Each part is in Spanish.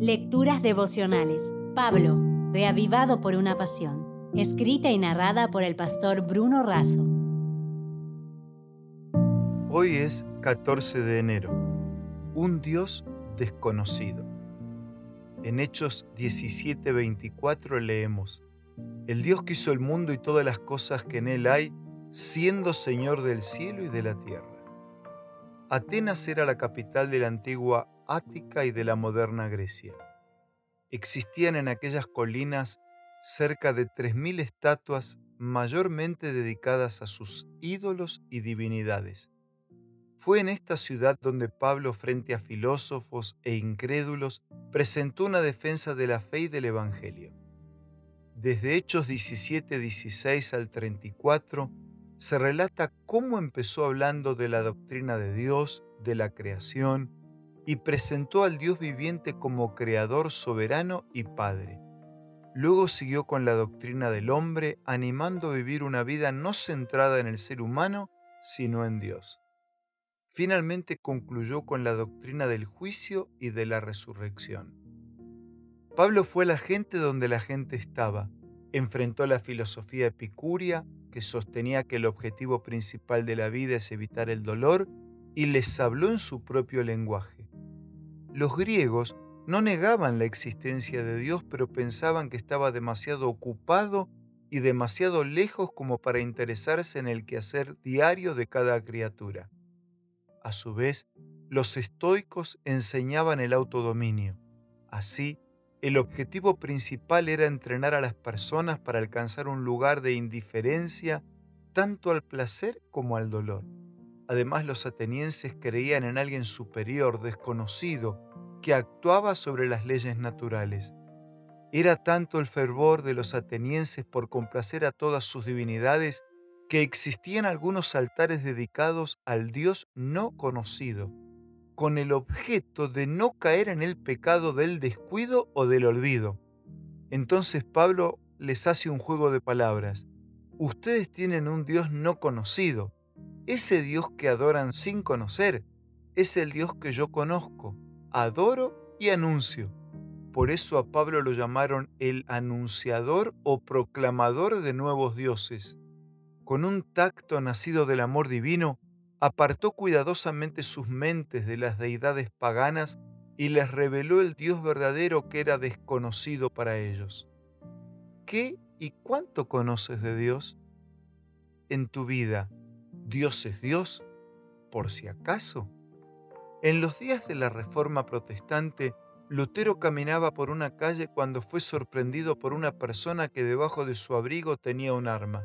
Lecturas devocionales. Pablo, reavivado por una pasión. Escrita y narrada por el pastor Bruno Razo. Hoy es 14 de enero. Un Dios desconocido. En Hechos 17:24 leemos, El Dios que hizo el mundo y todas las cosas que en él hay, siendo Señor del cielo y de la tierra. Atenas era la capital de la antigua Ática y de la moderna Grecia. Existían en aquellas colinas cerca de 3.000 estatuas mayormente dedicadas a sus ídolos y divinidades. Fue en esta ciudad donde Pablo, frente a filósofos e incrédulos, presentó una defensa de la fe y del Evangelio. Desde Hechos 17, 16 al 34, se relata cómo empezó hablando de la doctrina de Dios, de la creación, y presentó al Dios viviente como creador soberano y padre. Luego siguió con la doctrina del hombre, animando a vivir una vida no centrada en el ser humano, sino en Dios. Finalmente concluyó con la doctrina del juicio y de la resurrección. Pablo fue la gente donde la gente estaba, enfrentó la filosofía epicúrea, que sostenía que el objetivo principal de la vida es evitar el dolor, y les habló en su propio lenguaje. Los griegos no negaban la existencia de Dios, pero pensaban que estaba demasiado ocupado y demasiado lejos como para interesarse en el quehacer diario de cada criatura. A su vez, los estoicos enseñaban el autodominio. Así, el objetivo principal era entrenar a las personas para alcanzar un lugar de indiferencia tanto al placer como al dolor. Además, los atenienses creían en alguien superior, desconocido, que actuaba sobre las leyes naturales. Era tanto el fervor de los atenienses por complacer a todas sus divinidades que existían algunos altares dedicados al Dios no conocido, con el objeto de no caer en el pecado del descuido o del olvido. Entonces Pablo les hace un juego de palabras. Ustedes tienen un Dios no conocido. Ese Dios que adoran sin conocer es el Dios que yo conozco, adoro y anuncio. Por eso a Pablo lo llamaron el anunciador o proclamador de nuevos dioses. Con un tacto nacido del amor divino, apartó cuidadosamente sus mentes de las deidades paganas y les reveló el Dios verdadero que era desconocido para ellos. ¿Qué y cuánto conoces de Dios? En tu vida, ¿Dios es Dios? Por si acaso. En los días de la Reforma Protestante, Lutero caminaba por una calle cuando fue sorprendido por una persona que debajo de su abrigo tenía un arma.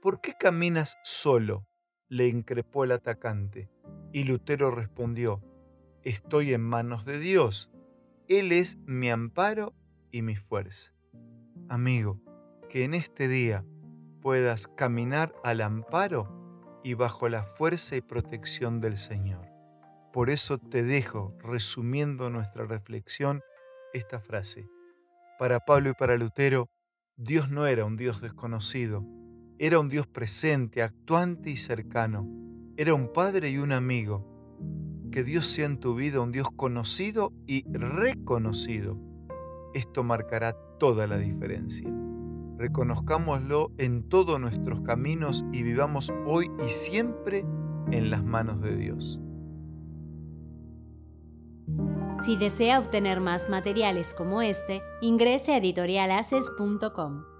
¿Por qué caminas solo? Le increpó el atacante. Y Lutero respondió, Estoy en manos de Dios. Él es mi amparo y mi fuerza. Amigo, que en este día puedas caminar al amparo y bajo la fuerza y protección del Señor. Por eso te dejo, resumiendo nuestra reflexión, esta frase. Para Pablo y para Lutero, Dios no era un Dios desconocido, era un Dios presente, actuante y cercano. Era un padre y un amigo. Que Dios sea en tu vida un Dios conocido y reconocido. Esto marcará toda la diferencia. Reconozcámoslo en todos nuestros caminos y vivamos hoy y siempre en las manos de Dios. Si desea obtener más materiales como este, ingrese a editorialaces.com.